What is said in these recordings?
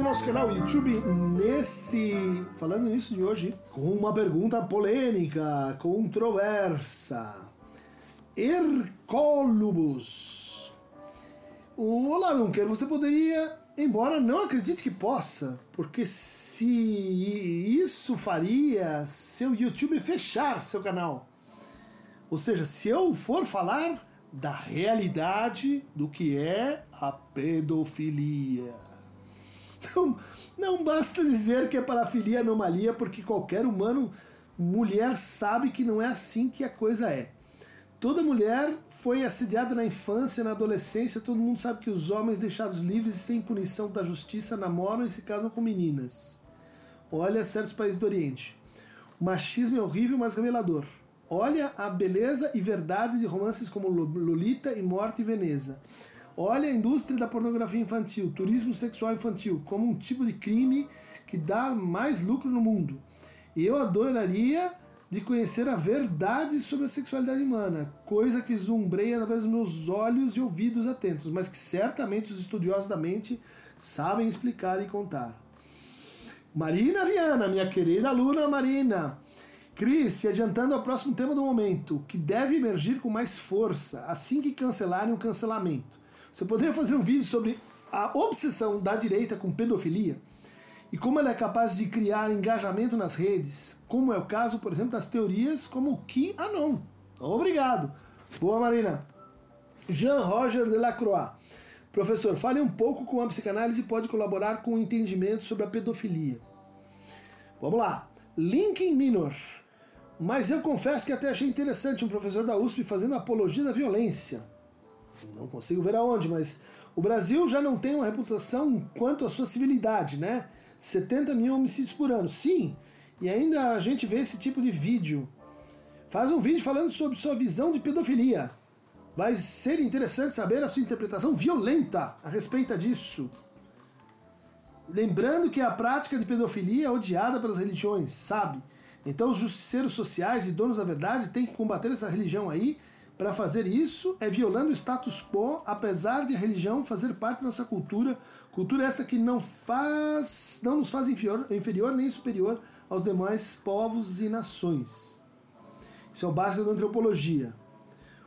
do nosso canal YouTube nesse. Falando nisso de hoje, com uma pergunta polêmica, controversa. Hercólubus. Olá, Junker, você poderia, embora não acredite que possa, porque se isso faria seu YouTube fechar seu canal. Ou seja, se eu for falar da realidade do que é a pedofilia. Não, não basta dizer que é parafilia anomalia, porque qualquer humano, mulher, sabe que não é assim que a coisa é. Toda mulher foi assediada na infância, na adolescência, todo mundo sabe que os homens deixados livres e sem punição da justiça namoram e se casam com meninas. Olha certos países do Oriente. O machismo é horrível, mas revelador. Olha a beleza e verdade de romances como Lolita e Morte em Veneza. Olha a indústria da pornografia infantil, turismo sexual infantil, como um tipo de crime que dá mais lucro no mundo. E eu adoraria de conhecer a verdade sobre a sexualidade humana, coisa que zumbreia através dos meus olhos e ouvidos atentos, mas que certamente os estudiosos da mente sabem explicar e contar. Marina Viana, minha querida aluna Marina, Cris, se adiantando ao próximo tema do momento, que deve emergir com mais força assim que cancelarem o cancelamento. Você poderia fazer um vídeo sobre a obsessão da direita com pedofilia e como ela é capaz de criar engajamento nas redes, como é o caso, por exemplo, das teorias como o QAnon. Obrigado. Boa, Marina. Jean Roger Delacroix. Professor, fale um pouco como a psicanálise pode colaborar com o entendimento sobre a pedofilia. Vamos lá. Linkin Minor. Mas eu confesso que até achei interessante um professor da USP fazendo apologia da violência. Não consigo ver aonde, mas o Brasil já não tem uma reputação quanto à sua civilidade, né? 70 mil homicídios por ano. Sim, e ainda a gente vê esse tipo de vídeo. Faz um vídeo falando sobre sua visão de pedofilia. Vai ser interessante saber a sua interpretação violenta a respeito disso. Lembrando que a prática de pedofilia é odiada pelas religiões, sabe? Então os justiceiros sociais e donos da verdade têm que combater essa religião aí. Para fazer isso é violando o status quo, apesar de a religião fazer parte da nossa cultura, cultura essa que não faz, não nos faz inferior, inferior nem superior aos demais povos e nações. Isso é o básico da antropologia.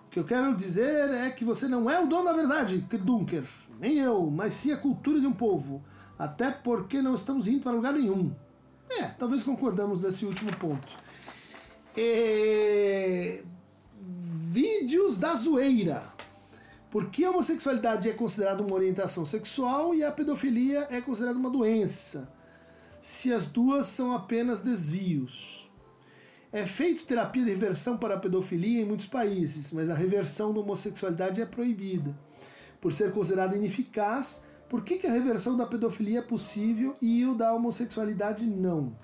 O que eu quero dizer é que você não é o dono da verdade, Dunker, nem eu, mas sim a cultura de um povo. Até porque não estamos indo para lugar nenhum. É, talvez concordamos nesse último ponto. É... Vídeos da zoeira. Por que a homossexualidade é considerada uma orientação sexual e a pedofilia é considerada uma doença? Se as duas são apenas desvios. É feito terapia de reversão para a pedofilia em muitos países, mas a reversão da homossexualidade é proibida. Por ser considerada ineficaz, por que, que a reversão da pedofilia é possível e o da homossexualidade não?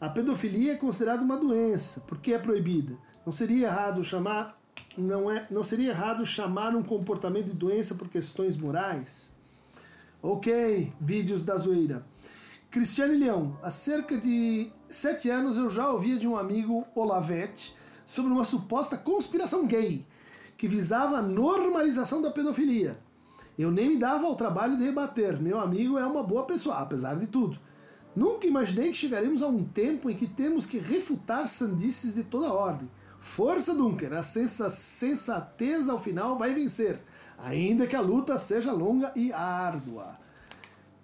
A pedofilia é considerada uma doença, porque é proibida. Não seria errado chamar não é não seria errado chamar um comportamento de doença por questões morais? OK, vídeos da zoeira. Cristiane Leão, há cerca de sete anos eu já ouvia de um amigo Olavete sobre uma suposta conspiração gay que visava a normalização da pedofilia. Eu nem me dava ao trabalho de rebater. Meu amigo é uma boa pessoa, apesar de tudo. Nunca imaginei que chegaremos a um tempo em que temos que refutar sandices de toda ordem. Força, Dunker, a sensatez ao final vai vencer, ainda que a luta seja longa e árdua.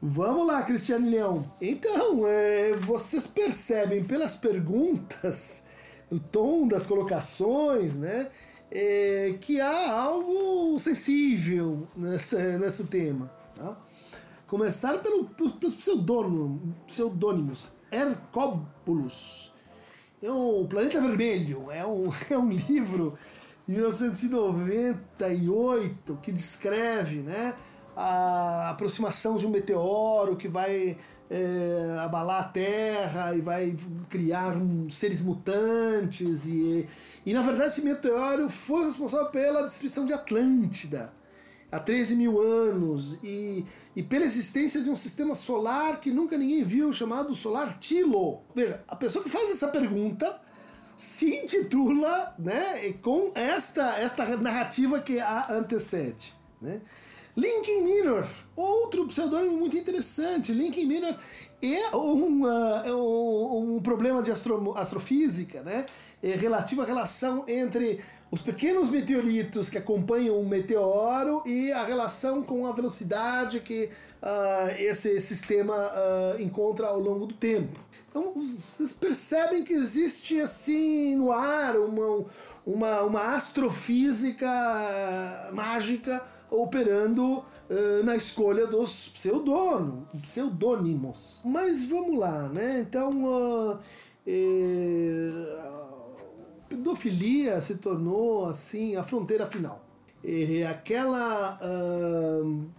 Vamos lá, Cristiane Leão. Então, é, vocês percebem pelas perguntas, o tom das colocações, né? é, que há algo sensível nesse tema. Tá? Começar pelo, pelos pseudônimos, pseudônimos Hercóbulos. É o Planeta Vermelho, é um, é um livro de 1998 que descreve né, a aproximação de um meteoro que vai é, abalar a Terra e vai criar um, seres mutantes e, e na verdade esse meteoro foi responsável pela destruição de Atlântida há 13 mil anos e, e pela existência de um sistema solar que nunca ninguém viu chamado Solar Tilo. Veja, a pessoa que faz essa pergunta se intitula né, com esta, esta narrativa que a antecede. Né? Lincoln Minor, outro pseudônimo muito interessante. Lincoln Minor é uma, é um, um problema de astro, astrofísica, né? É relativo à relação entre os pequenos meteoritos que acompanham um meteoro e a relação com a velocidade que uh, esse sistema uh, encontra ao longo do tempo. Então vocês percebem que existe assim no ar uma, uma, uma astrofísica mágica operando uh, na escolha dos pseudono, pseudônimos. Mas vamos lá, né? Então, eh, pedofilia se tornou assim a fronteira final. É aquela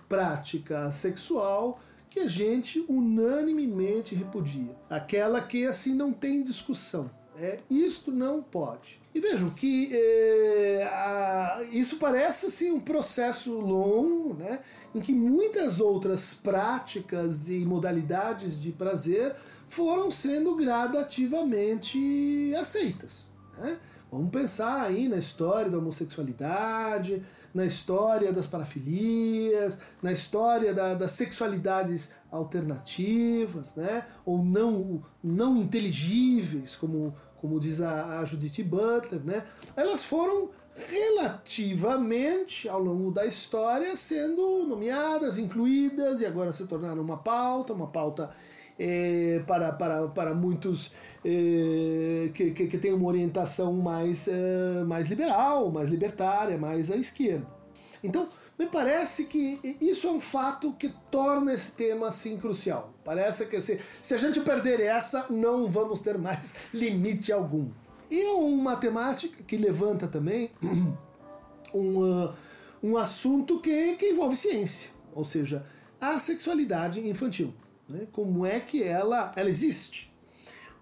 prática sexual que a gente unanimemente repudia. Aquela que assim não tem discussão. É, isto não pode. E vejam que é, a, isso parece assim, um processo longo, né, em que muitas outras práticas e modalidades de prazer foram sendo gradativamente aceitas. Né? Vamos pensar aí na história da homossexualidade, na história das parafilias, na história da, das sexualidades alternativas, né? ou não, não inteligíveis, como como diz a, a Judith Butler, né? Elas foram relativamente ao longo da história sendo nomeadas, incluídas e agora se tornaram uma pauta, uma pauta é, para, para, para muitos é, que, que, que tem uma orientação mais, é, mais liberal, mais libertária, mais à esquerda. Então, me parece que isso é um fato que torna esse tema assim crucial. Parece que se, se a gente perder essa, não vamos ter mais limite algum. E é uma temática que levanta também um, uh, um assunto que, que envolve ciência, ou seja, a sexualidade infantil. Né? Como é que ela, ela existe?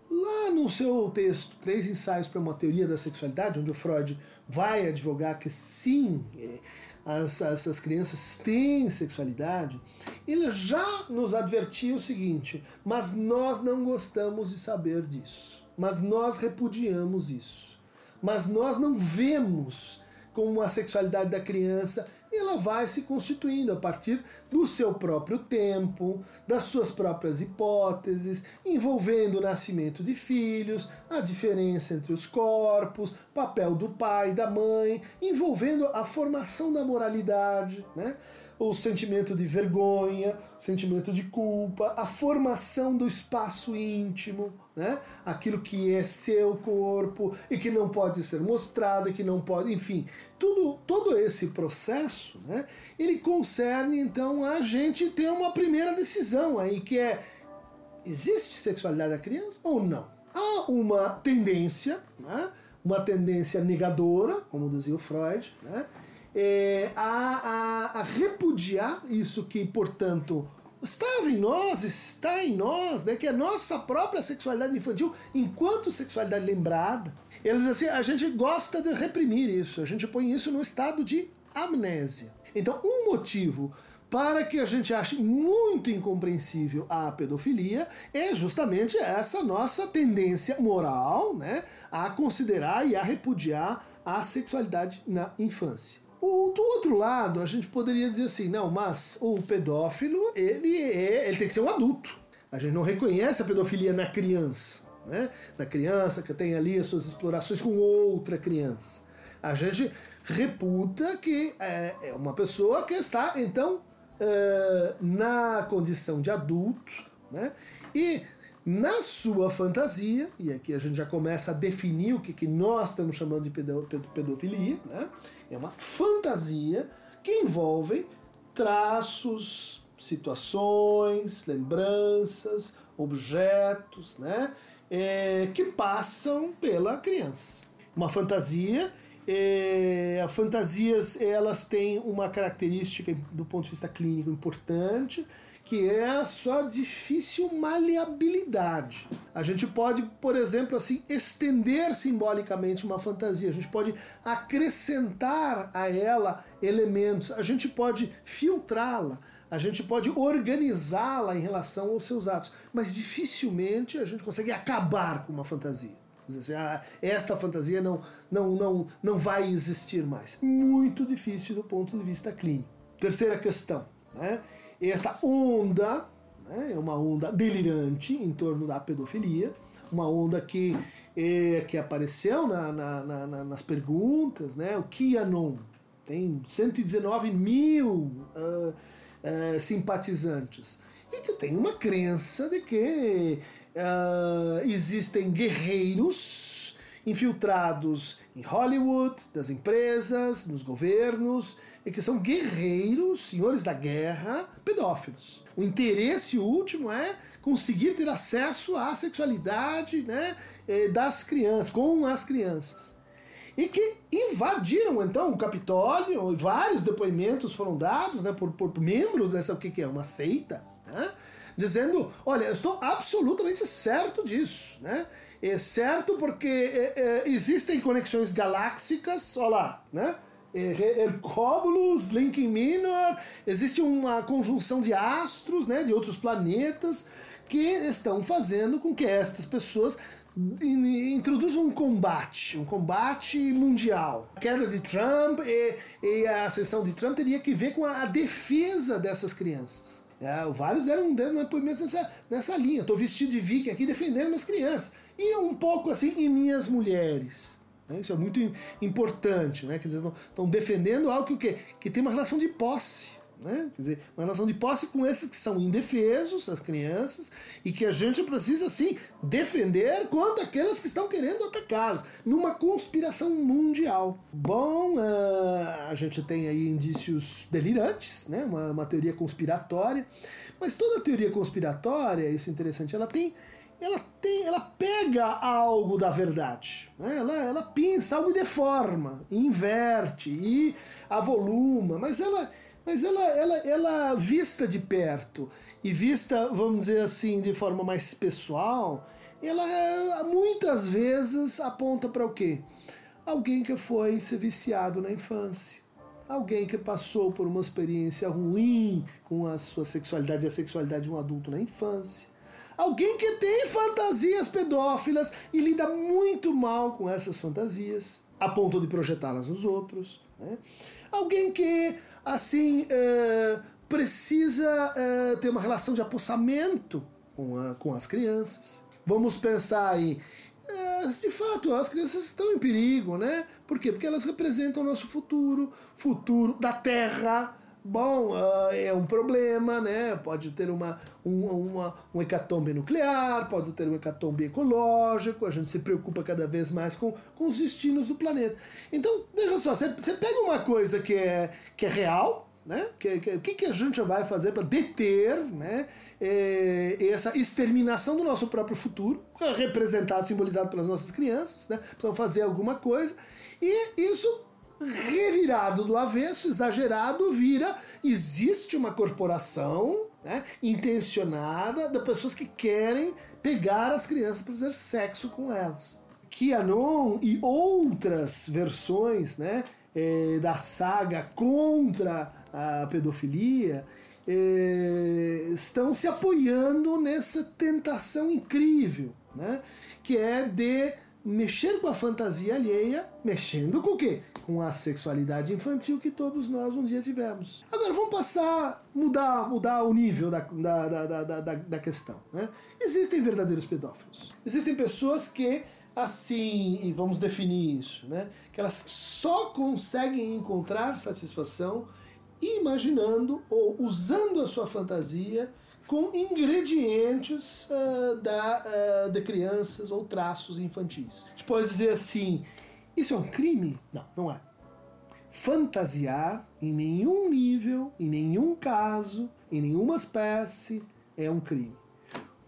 Lá no seu texto, Três Ensaios para uma Teoria da Sexualidade, onde o Freud vai advogar que sim, é, as, essas crianças têm sexualidade, ele já nos advertiu o seguinte: mas nós não gostamos de saber disso, mas nós repudiamos isso, mas nós não vemos como a sexualidade da criança ela vai se constituindo a partir do seu próprio tempo, das suas próprias hipóteses, envolvendo o nascimento de filhos, a diferença entre os corpos, papel do pai e da mãe, envolvendo a formação da moralidade, né? O sentimento de vergonha, o sentimento de culpa, a formação do espaço íntimo, né? aquilo que é seu corpo e que não pode ser mostrado, que não pode, enfim, tudo, todo esse processo, né? ele concerne então a gente ter uma primeira decisão aí que é existe sexualidade da criança ou não? Há uma tendência, né? uma tendência negadora, como dizia o Freud, né? É, a, a, a repudiar isso que, portanto, estava em nós, está em nós, né, que é a nossa própria sexualidade infantil, enquanto sexualidade lembrada. Eles assim, a gente gosta de reprimir isso, a gente põe isso no estado de amnésia. Então, um motivo para que a gente ache muito incompreensível a pedofilia é justamente essa nossa tendência moral, né, a considerar e a repudiar a sexualidade na infância. Do outro lado, a gente poderia dizer assim, não, mas o pedófilo, ele, é, ele tem que ser um adulto. A gente não reconhece a pedofilia na criança, né? Na criança que tem ali as suas explorações com outra criança. A gente reputa que é, é uma pessoa que está, então, uh, na condição de adulto, né? E na sua fantasia, e aqui a gente já começa a definir o que, que nós estamos chamando de pedofilia, né? É uma fantasia que envolve traços, situações, lembranças, objetos, né? É, que passam pela criança. Uma fantasia é, as fantasias elas têm uma característica do ponto de vista clínico importante que é a sua difícil maleabilidade. A gente pode, por exemplo, assim, estender simbolicamente uma fantasia, a gente pode acrescentar a ela elementos, a gente pode filtrá-la, a gente pode organizá-la em relação aos seus atos, mas dificilmente a gente consegue acabar com uma fantasia. Assim, ah, esta fantasia não, não, não, não vai existir mais. Muito difícil do ponto de vista clínico. Terceira questão, né? Essa onda né, é uma onda delirante em torno da pedofilia, uma onda que, é, que apareceu na, na, na, nas perguntas, né? O QAnon tem 119 mil uh, uh, simpatizantes e que tem uma crença de que uh, existem guerreiros infiltrados em Hollywood, das empresas, nos governos, e que são guerreiros, senhores da guerra, pedófilos. O interesse último é conseguir ter acesso à sexualidade né, eh, das crianças, com as crianças. E que invadiram então o Capitólio, e vários depoimentos foram dados né, por, por membros dessa, o que, que é? Uma seita, né, dizendo: olha, eu estou absolutamente certo disso. Né? É certo porque é, é, existem conexões galáxicas, olha lá, né? Hercóbulos, Lincoln Minor, existe uma conjunção de astros, né, de outros planetas, que estão fazendo com que estas pessoas introduzam um combate, um combate mundial. A queda de Trump e, e a ascensão de Trump teria que ver com a, a defesa dessas crianças. É, vários deram, deram depoimentos nessa, nessa linha. Estou vestido de viking aqui defendendo minhas crianças. E um pouco assim em minhas mulheres. Né? Isso é muito importante, né? Quer dizer, estão defendendo algo que, o quê? que tem uma relação de posse. Né? Quer dizer, uma relação de posse com esses que são indefesos, as crianças, e que a gente precisa, sim, defender contra aqueles que estão querendo atacá-los, numa conspiração mundial. Bom, uh, a gente tem aí indícios delirantes, né? uma, uma teoria conspiratória, mas toda teoria conspiratória, isso é interessante, ela tem ela tem, ela pega algo da verdade, né? ela, ela pinça algo e deforma, inverte e avoluma, mas ela, mas ela, ela, ela vista de perto e vista, vamos dizer assim, de forma mais pessoal, ela muitas vezes aponta para o quê? Alguém que foi ser viciado na infância. Alguém que passou por uma experiência ruim com a sua sexualidade e a sexualidade de um adulto na infância Alguém que tem fantasias pedófilas e lida muito mal com essas fantasias, a ponto de projetá-las nos outros. Né? Alguém que, assim, é, precisa é, ter uma relação de apossamento com, a, com as crianças. Vamos pensar aí. É, de fato, as crianças estão em perigo, né? Por quê? Porque elas representam o nosso futuro, futuro da Terra, bom, uh, é um problema, né? Pode ter uma, um, uma, um hecatombe nuclear, pode ter um hecatombe ecológico, a gente se preocupa cada vez mais com, com os destinos do planeta. Então, veja só, você pega uma coisa que é, que é real, né? Que, que, o que, que a gente vai fazer para deter né? É, essa exterminação do nosso próprio futuro, representado, simbolizado pelas nossas crianças, né? Precisam fazer alguma coisa. E isso revirado do avesso, exagerado, vira existe uma corporação né, intencionada de pessoas que querem pegar as crianças para fazer sexo com elas. Kianon e outras versões né, é, da saga contra a pedofilia é, estão se apoiando nessa tentação incrível, né, que é de mexer com a fantasia alheia, mexendo com o quê? Com a sexualidade infantil que todos nós um dia tivemos. Agora vamos passar, mudar, mudar o nível da, da, da, da, da, questão. Né? Existem verdadeiros pedófilos. Existem pessoas que assim, e vamos definir isso, né? Que elas só conseguem encontrar satisfação imaginando ou usando a sua fantasia com ingredientes uh, da, uh, de crianças ou traços infantis. A gente pode dizer assim, isso é um crime? Não, não é. Fantasiar em nenhum nível, em nenhum caso, em nenhuma espécie é um crime.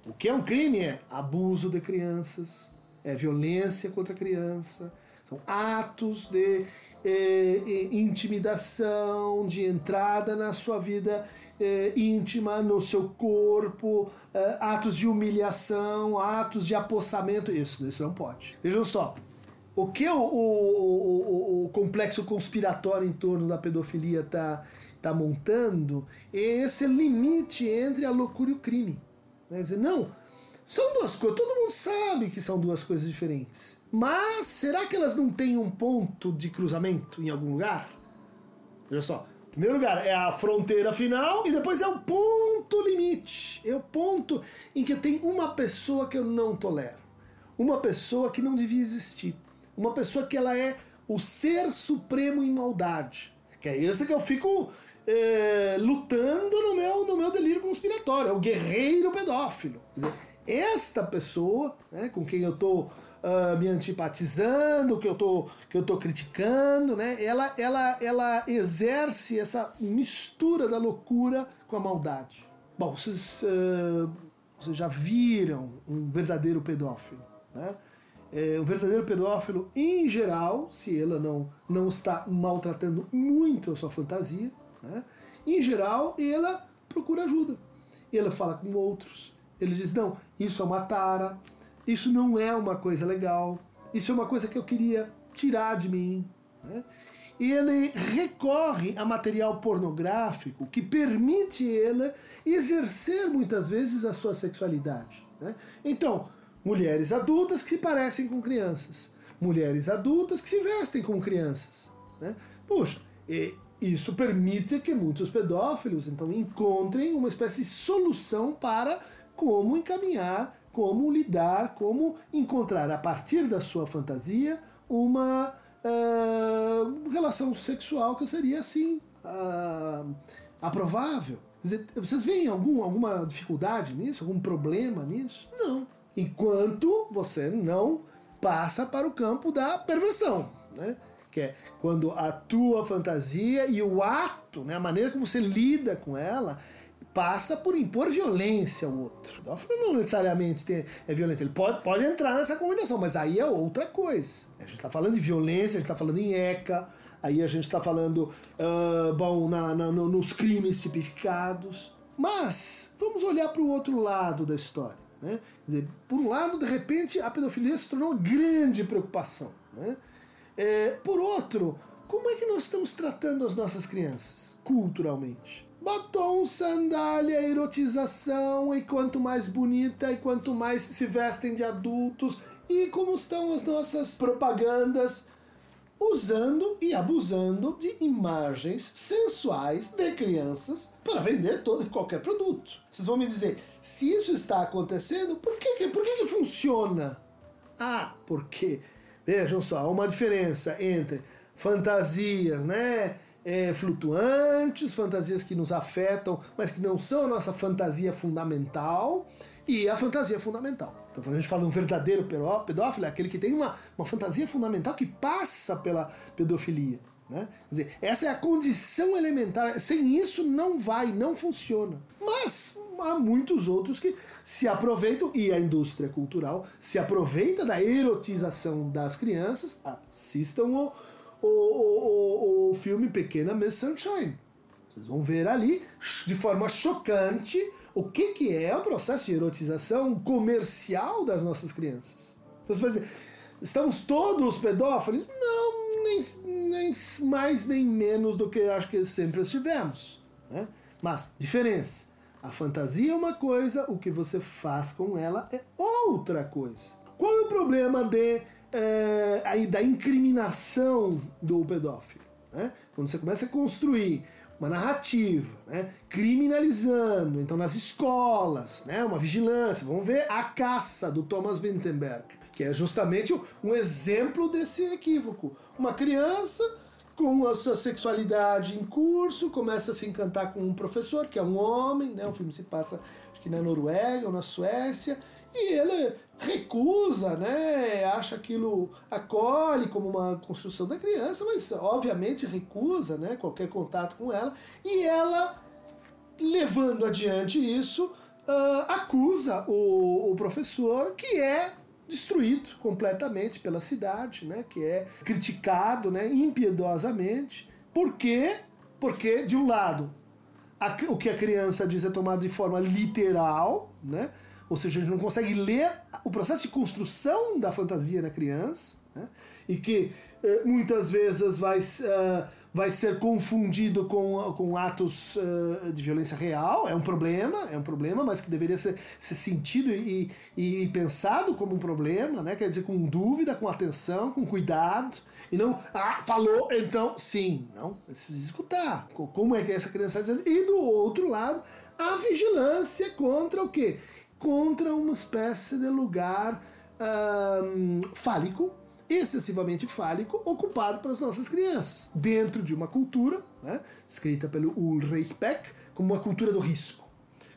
O que é um crime é abuso de crianças, é violência contra a criança, são atos de eh, intimidação, de entrada na sua vida eh, íntima, no seu corpo, eh, atos de humilhação, atos de apossamento. Isso, isso não pode. Vejam só, o que o, o, o, o, complexo conspiratório em torno da pedofilia está tá montando é esse limite entre a loucura e o crime. Quer dizer, não, são duas coisas, todo mundo sabe que são duas coisas diferentes. Mas será que elas não têm um ponto de cruzamento em algum lugar? Veja só, Em primeiro lugar, é a fronteira final e depois é o ponto limite. É o ponto em que tem uma pessoa que eu não tolero. Uma pessoa que não devia existir. Uma pessoa que ela é o ser supremo em maldade. Que é esse que eu fico é, lutando no meu, no meu delírio conspiratório. É o guerreiro pedófilo. Dizer, esta pessoa né, com quem eu estou uh, me antipatizando, que eu tô, que eu tô criticando, né? Ela, ela, ela exerce essa mistura da loucura com a maldade. Bom, vocês, uh, vocês já viram um verdadeiro pedófilo, né? É, um verdadeiro pedófilo, em geral, se ela não, não está maltratando muito a sua fantasia, né? em geral, ela procura ajuda. Ela fala com outros. Ele diz: não, isso é uma tara, isso não é uma coisa legal, isso é uma coisa que eu queria tirar de mim. Né? Ele recorre a material pornográfico que permite ele exercer muitas vezes a sua sexualidade. Né? Então, mulheres adultas que se parecem com crianças, mulheres adultas que se vestem como crianças. Né? Puxa, isso permite que muitos pedófilos então encontrem uma espécie de solução para como encaminhar como lidar, como encontrar a partir da sua fantasia uma uh, relação sexual que seria assim uh, aprovável. Dizer, vocês veem algum, alguma dificuldade nisso, algum problema nisso? Não. Enquanto você não passa para o campo da perversão, né? que é quando a tua fantasia e o ato, né, a maneira como você lida com ela, passa por impor violência ao outro. Pedófilo não necessariamente tem, é violento, ele pode, pode entrar nessa combinação, mas aí é outra coisa. A gente está falando de violência, a gente está falando em ECA, aí a gente está falando, uh, bom, na, na, no, nos crimes tipificados. Mas vamos olhar para o outro lado da história. Né? Quer dizer, por um lado, de repente, a pedofilia se tornou uma grande preocupação. Né? É, por outro, como é que nós estamos tratando as nossas crianças, culturalmente? Batom, sandália, erotização, e quanto mais bonita, e quanto mais se vestem de adultos, e como estão as nossas propagandas usando e abusando de imagens sensuais de crianças para vender todo e qualquer produto. Vocês vão me dizer, se isso está acontecendo, por que, por que, que funciona? Ah, porque, vejam só, há uma diferença entre fantasias, né? é, flutuantes, fantasias que nos afetam, mas que não são a nossa fantasia fundamental, e a fantasia fundamental. Então, quando a gente fala um verdadeiro pedófilo, é aquele que tem uma, uma fantasia fundamental que passa pela pedofilia. Né? Quer dizer, essa é a condição elementar. Sem isso não vai, não funciona. Mas há muitos outros que se aproveitam, e a indústria cultural se aproveita da erotização das crianças. Assistam o o, o, o, filme Pequena Miss Sunshine. Vocês vão ver ali, de forma chocante, o que, que é o processo de erotização comercial das nossas crianças. Então você vai dizer, estamos todos pedófilos? Não, nem, nem mais nem menos do que acho que sempre estivemos. Né? Mas, diferença. A fantasia é uma coisa, o que você faz com ela é outra coisa. Qual é o problema de é, da incriminação do pedófilo. Né? Quando você começa a construir uma narrativa, né? criminalizando, então nas escolas, né? uma vigilância. Vamos ver a caça do Thomas Wittenberg, que é justamente um exemplo desse equívoco. Uma criança com a sua sexualidade em curso, começa a se encantar com um professor, que é um homem, né? o filme se passa acho que na Noruega ou na Suécia, e ele recusa, né? Acha aquilo acolhe como uma construção da criança, mas obviamente recusa, né? Qualquer contato com ela e ela levando adiante isso uh, acusa o, o professor que é destruído completamente pela cidade, né? Que é criticado, né? Impiedosamente. Por quê? Porque de um lado a, o que a criança diz é tomado de forma literal, né? Ou seja, a gente não consegue ler o processo de construção da fantasia na criança, né? e que eh, muitas vezes vai, uh, vai ser confundido com, com atos uh, de violência real, é um problema, é um problema, mas que deveria ser, ser sentido e, e pensado como um problema, né? quer dizer, com dúvida, com atenção, com cuidado, e não, ah, falou, então sim. Não, precisa escutar como é que essa criança está dizendo. E do outro lado, a vigilância contra o quê? Contra uma espécie de lugar um, fálico, excessivamente fálico, ocupado pelas nossas crianças, dentro de uma cultura, né, escrita pelo Ulrich Beck, como uma cultura do risco,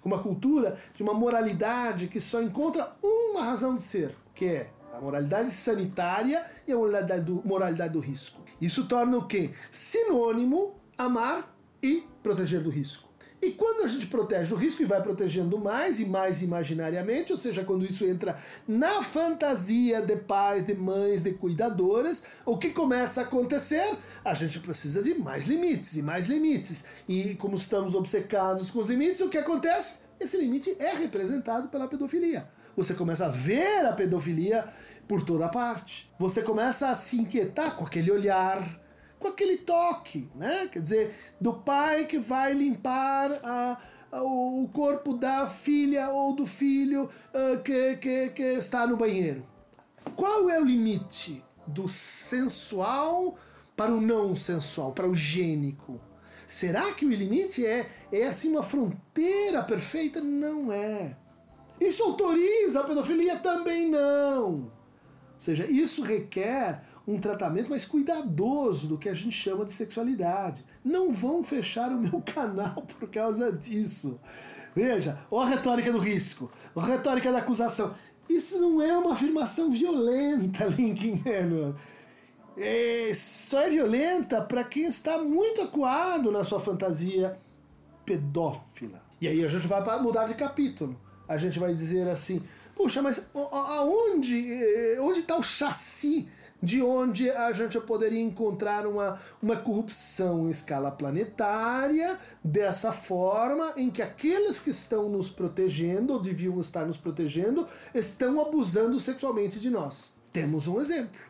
como uma cultura de uma moralidade que só encontra uma razão de ser, que é a moralidade sanitária e a moralidade do, moralidade do risco. Isso torna o quê? Sinônimo amar e proteger do risco. E quando a gente protege o risco e vai protegendo mais e mais imaginariamente, ou seja, quando isso entra na fantasia de pais, de mães, de cuidadoras, o que começa a acontecer? A gente precisa de mais limites e mais limites. E como estamos obcecados com os limites, o que acontece? Esse limite é representado pela pedofilia. Você começa a ver a pedofilia por toda parte. Você começa a se inquietar com aquele olhar, com aquele toque, né? Quer dizer, do pai que vai limpar a, a, o corpo da filha ou do filho uh, que, que, que está no banheiro. Qual é o limite do sensual para o não sensual, para o gênico? Será que o limite é, é assim uma fronteira perfeita? Não é. Isso autoriza a pedofilia? Também não. Ou seja, isso requer um tratamento mais cuidadoso do que a gente chama de sexualidade. Não vão fechar o meu canal por causa disso. Veja, ó a retórica do risco, a retórica da acusação. Isso não é uma afirmação violenta, Lincoln Manuel. É, só é violenta para quem está muito acuado na sua fantasia pedófila. E aí a gente vai mudar de capítulo. A gente vai dizer assim: puxa, mas aonde eh, onde está o chassi de onde a gente poderia encontrar uma, uma corrupção em escala planetária, dessa forma em que aqueles que estão nos protegendo, ou deviam estar nos protegendo, estão abusando sexualmente de nós. Temos um exemplo,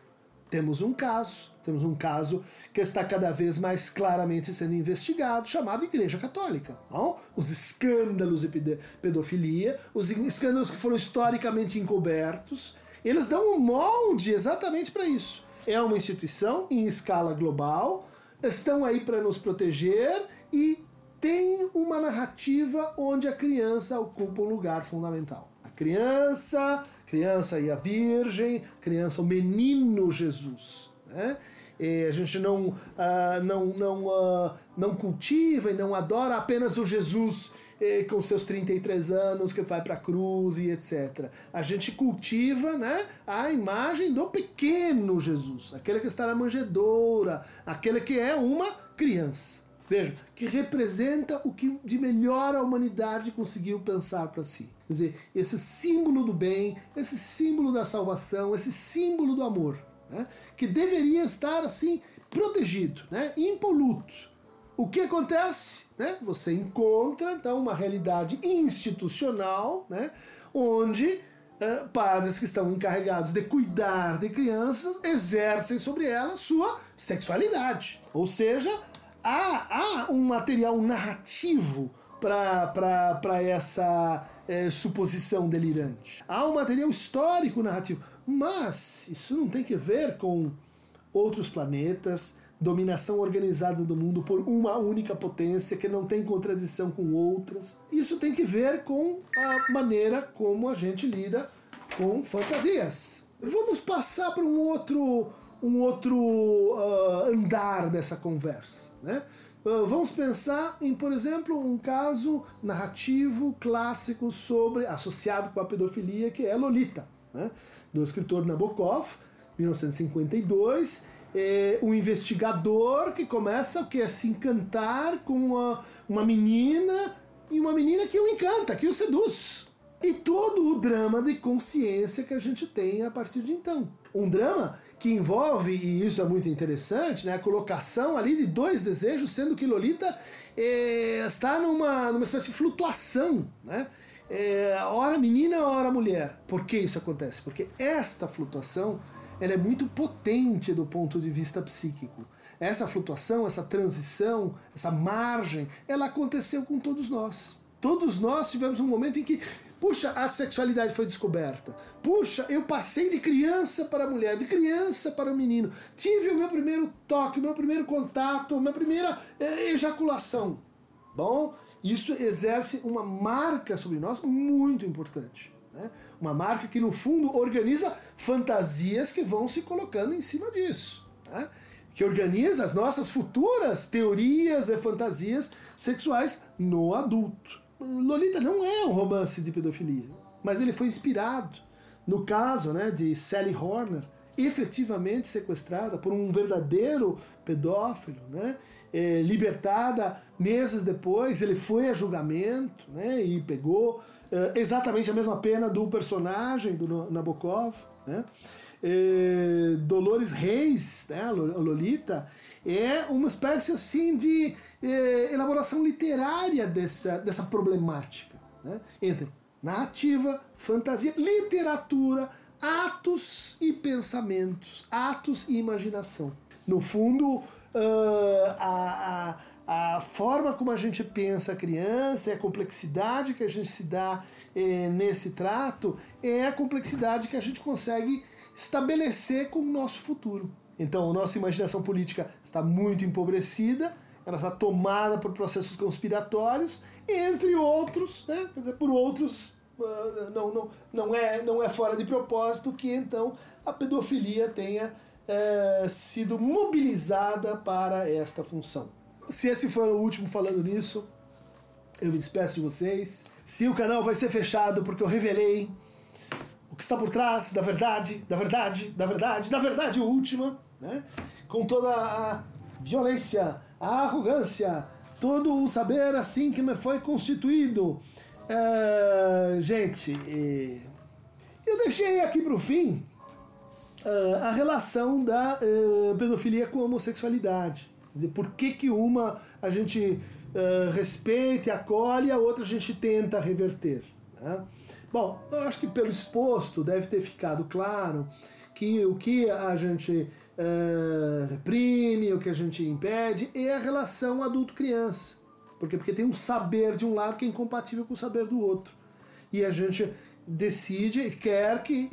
temos um caso, temos um caso que está cada vez mais claramente sendo investigado, chamado Igreja Católica. Não? Os escândalos de pedofilia, os escândalos que foram historicamente encobertos, eles dão um molde exatamente para isso. É uma instituição em escala global, estão aí para nos proteger e tem uma narrativa onde a criança ocupa um lugar fundamental. A criança, criança e a virgem, criança, o menino Jesus. Né? E a gente não, uh, não, não, uh, não cultiva e não adora apenas o Jesus com seus 33 anos que vai para a cruz e etc. A gente cultiva né, a imagem do pequeno Jesus, aquele que está na manjedoura, aquele que é uma criança. Veja, que representa o que de melhor a humanidade conseguiu pensar para si. Quer dizer, esse símbolo do bem, esse símbolo da salvação, esse símbolo do amor, né, que deveria estar assim protegido, né, impoluto o que acontece? Né? Você encontra então uma realidade institucional, né? onde eh, padres que estão encarregados de cuidar de crianças exercem sobre elas sua sexualidade. Ou seja, há, há um material narrativo para essa eh, suposição delirante. Há um material histórico narrativo. Mas isso não tem que ver com outros planetas, dominação organizada do mundo por uma única potência que não tem contradição com outras. Isso tem que ver com a maneira como a gente lida com fantasias. Vamos passar para um outro, um outro uh, andar dessa conversa. Né? Uh, vamos pensar em, por exemplo, um caso narrativo clássico sobre associado com a pedofilia, que é Lolita, né? do escritor Nabokov, 1952 é, um investigador que começa o que, a se encantar com uma, uma menina e uma menina que o encanta, que o seduz. E todo o drama de consciência que a gente tem a partir de então. Um drama que envolve, e isso é muito interessante, né, a colocação ali de dois desejos, sendo que Lolita é, está numa, numa espécie de flutuação, né? É, hora menina, hora mulher. Por que isso acontece? Porque esta flutuação ela é muito potente do ponto de vista psíquico. essa flutuação, essa transição, essa margem, ela aconteceu com todos nós. Todos nós tivemos um momento em que, puxa, a sexualidade foi descoberta. Puxa, eu passei de criança para mulher, de criança para menino. Tive o meu primeiro toque, o meu primeiro contato, a minha primeira eh, ejaculação. Bom, isso exerce uma marca sobre nós muito importante. Né? Uma marca que, no fundo, organiza fantasias que vão se colocando em cima disso. Né? Que organiza as nossas futuras teorias e fantasias sexuais no adulto. Lolita não é um romance de pedofilia, mas ele foi inspirado no caso né, de Sally Horner, efetivamente sequestrada por um verdadeiro pedófilo, né, é, libertada meses depois, ele foi a julgamento né, e pegou é, exatamente a mesma pena do personagem do Nabokov. Né. É, Dolores Reis, né, a Lolita, é uma espécie assim de é, elaboração literária dessa, dessa problemática. Né, entre narrativa, fantasia, literatura, atos e pensamentos, atos e imaginação. No fundo, uh, a, a, a, forma como a gente pensa a criança, a complexidade que a gente se dá eh, nesse trato, é a complexidade que a gente consegue estabelecer com o nosso futuro. Então, a nossa imaginação política está muito empobrecida, ela está tomada por processos conspiratórios, entre outros, né, quer dizer, por outros, uh, não, não, não, é, não é fora de propósito que então a pedofilia tenha é, sido mobilizada para esta função. Se esse for o último falando nisso, eu me despeço de vocês. Se o canal vai ser fechado porque eu revelei o que está por trás da verdade, da verdade, da verdade, da verdade última, né? com toda a violência, a arrogância, todo o saber assim que me foi constituído. É, gente, eu deixei aqui para o fim uh, a relação da uh, pedofilia com a homossexualidade. Dizer, por que, que uma a gente uh, respeita e acolhe e a outra a gente tenta reverter? Né? Bom, eu acho que pelo exposto deve ter ficado claro que o que a gente reprime, o que a gente impede é a relação adulto-criança. Por quê? Porque tem um saber de um lado que é incompatível com o saber do outro. E a gente decide quer que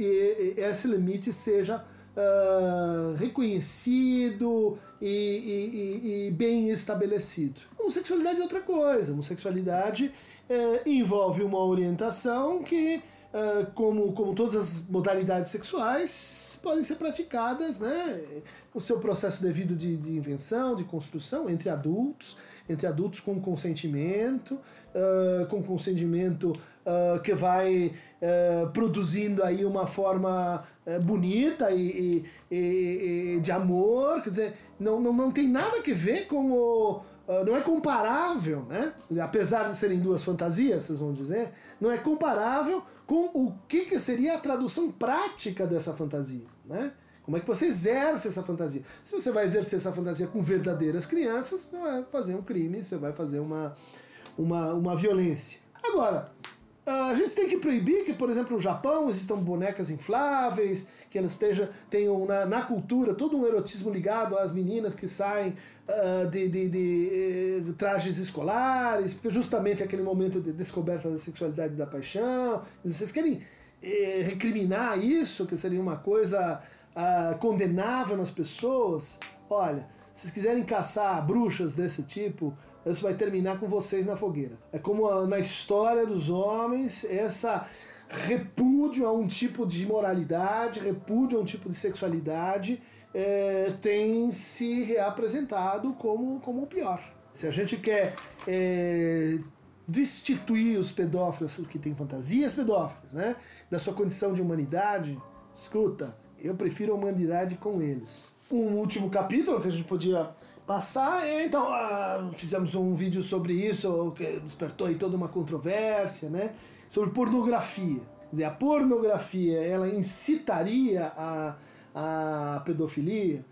esse limite seja uh, reconhecido e, e, e, bem estabelecido. Homossexualidade é outra coisa. Homossexualidade uh, envolve uma orientação que, uh, como, como todas as modalidades sexuais, podem ser praticadas né, o seu processo devido de, de invenção, de construção entre adultos, entre adultos com consentimento, uh, com consentimento que vai uh, produzindo aí uma forma bonita e, e, e, de amor, quer dizer, não, não, não tem nada que ver com o. não é comparável, né? Apesar de serem duas fantasias, vocês vão dizer, não é comparável com o que, que seria a tradução prática dessa fantasia, né? Como é que você exerce essa fantasia? Se você vai exercer essa fantasia com verdadeiras crianças, você vai fazer um crime, você vai fazer uma, uma, uma violência. Agora, a gente tem que proibir que, por exemplo, no Japão existam bonecas infláveis, que elas estejam, tenham na, na cultura todo um erotismo ligado às meninas que saem uh, de, de, de, de, trajes escolares, porque justamente é aquele momento de descoberta da sexualidade e da paixão. Vocês querem eh, recriminar isso, que seria uma coisa uh, condenável nas pessoas, olha, se vocês quiserem caçar bruxas desse tipo, isso vai terminar com vocês na fogueira. É como na história dos homens, essa repúdio a um tipo de moralidade, repúdio a um tipo de sexualidade, é, tem se reapresentado como, como o pior. Se a gente quer é, destituir os pedófilos que têm fantasias pedófilas, né, da sua condição de humanidade, escuta, eu prefiro a humanidade com eles. Um último capítulo que a gente podia passar é, então, uh, fizemos um vídeo sobre isso, que despertou aí toda uma controvérsia, né? Sobre pornografia. Quer dizer, a pornografia, ela incitaria a, a pedofilia?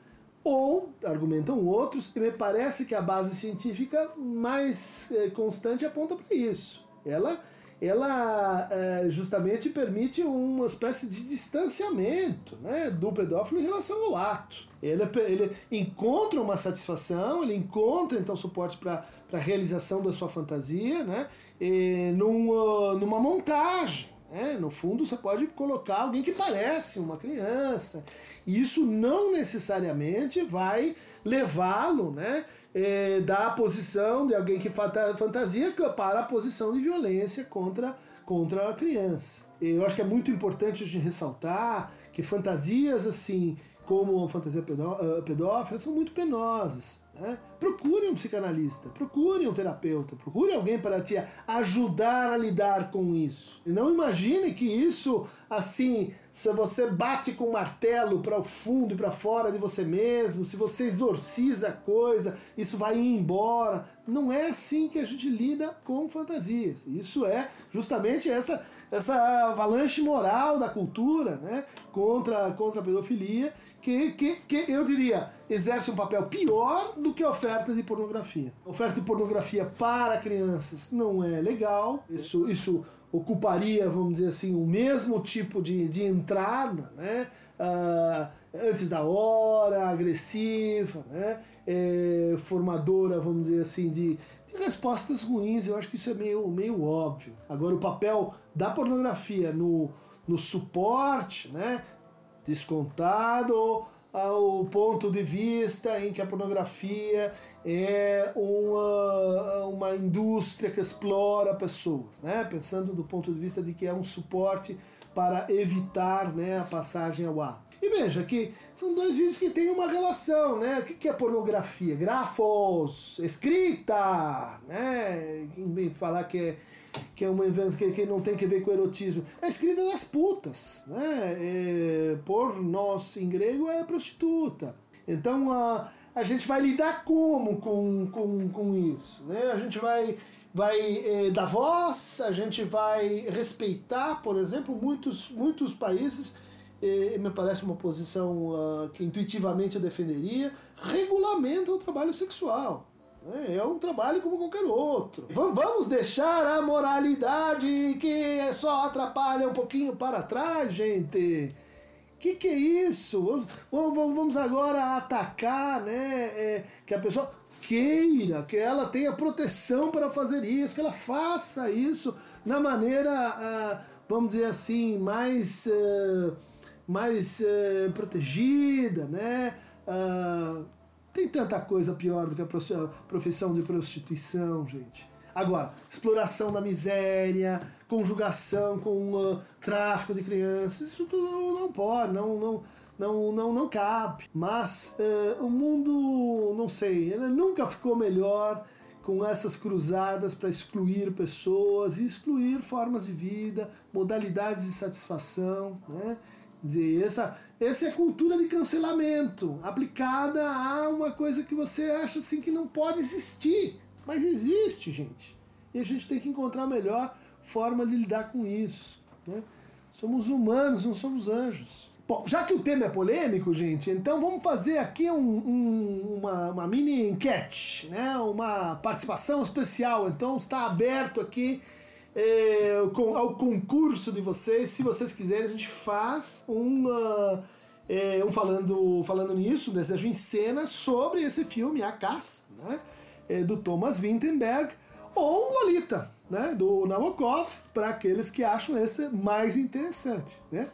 Ou, argumentam outros, e me parece que a base científica mais eh, constante aponta para isso. Ela ela é, justamente permite uma espécie de distanciamento né, do pedófilo em relação ao ato. Ele, ele encontra uma satisfação, ele encontra então suporte para a realização da sua fantasia né, e numa, numa montagem. Né? No fundo, você pode colocar alguém que parece uma criança. E isso não necessariamente vai levá-lo né, é, da posição de alguém que fantasia para a posição de violência contra, contra a criança. Eu acho que é muito importante a gente ressaltar que fantasias assim como a fantasia ah, pedófila são muito penosas. Né? Procure um psicanalista, procure um terapeuta, procure alguém para te ajudar a lidar com isso. E não imagine que isso, assim, se você bate com um martelo para o fundo e para fora de você mesmo, se você exorciza a coisa, isso vai ir embora. Não é assim que a gente lida com fantasias. Isso é justamente essa essa avalanche moral da cultura né, contra, contra a pedofilia que, que, que eu diria exerce um papel pior do que a oferta de pornografia. A oferta de pornografia para crianças não é legal, isso, isso ocuparia, vamos dizer assim, o mesmo tipo de, de entrada, né? Uh, antes da hora, agressiva, né? É, formadora, vamos dizer assim, de, de, respostas ruins. Eu acho que isso é meio, meio óbvio. Agora, o papel da pornografia no, no suporte, né? Descontado ao ponto de vista em que a pornografia é uma, uma indústria que explora pessoas, né? pensando do ponto de vista de que é um suporte para evitar né, a passagem ao ato. E veja que são dois vídeos que têm uma relação, né? O que é pornografia? Grafos, escrita, né? Quem vem falar que é que é uma invenção que, que não tem que ver com erotismo. É escrita das putas, né? É, por nós em grego é prostituta. Então a, a gente vai lidar como com, com, com isso, né? A gente vai vai é, dar voz, a gente vai respeitar, por exemplo, muitos muitos países é, me parece uma posição uh, que intuitivamente eu defenderia, regulamenta o trabalho sexual. É, é um trabalho como qualquer outro. Vamos deixar a moralidade que só atrapalha um pouquinho para trás, gente. Que que é isso? Vamos agora atacar, né? É, que a pessoa queira, que ela tenha proteção para fazer isso, que ela faça isso na maneira, ah, vamos dizer assim, mais, eh, mais eh, protegida, né? Tem tanta coisa pior do que a profissão de prostituição, gente. Agora, exploração da miséria, conjugação com uh, tráfico de crianças, isso tudo não pode, não, não, não, não, não cabe. Mas uh, o mundo, não sei, ele nunca ficou melhor com essas cruzadas para excluir pessoas e excluir formas de vida, modalidades de satisfação, né? Dizer, essa, essa é cultura de cancelamento aplicada a uma coisa que você acha assim que não pode existir, mas existe, gente. E a gente tem que encontrar a melhor forma de lidar com isso. Né? Somos humanos, não somos anjos. Bom, já que o tema é polêmico, gente, então vamos fazer aqui um, um, uma, uma mini enquete, né? uma participação especial. Então está aberto aqui é, ao concurso de vocês. Se vocês quiserem, a gente faz uma, é, um falando, falando nisso, Desejo em Cena, sobre esse filme, A Caça, né? É, do Thomas Vinterberg, ou Lolita, né? do Nabokov, para aqueles que acham esse mais interessante. Né?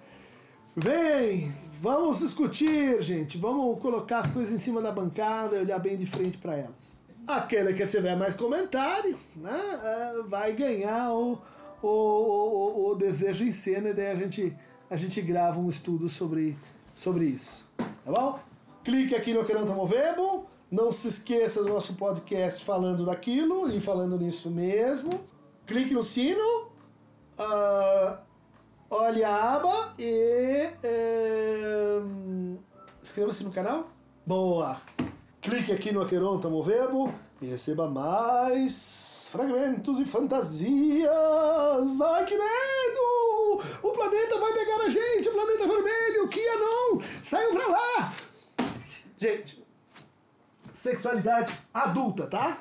Vem, vamos discutir, gente. Vamos colocar as coisas em cima da bancada e olhar bem de frente para elas. Aquele que tiver mais comentário né, é, vai ganhar o, o, o, o, desejo em cena e daí a gente, a gente grava um estudo sobre, sobre isso. Tá bom? Clique aqui no Querendo Movebo. Não se esqueça do nosso podcast falando daquilo e falando nisso mesmo. Clique no sino. Uh, olhe a aba e. Uh, Inscreva-se no canal. Boa! Clique aqui no Aqueronta Movebo e receba mais fragmentos e fantasias. Ai, que medo! O planeta vai pegar a gente, o planeta vermelho, Kia não! Saiam pra lá! Gente, sexualidade adulta, tá?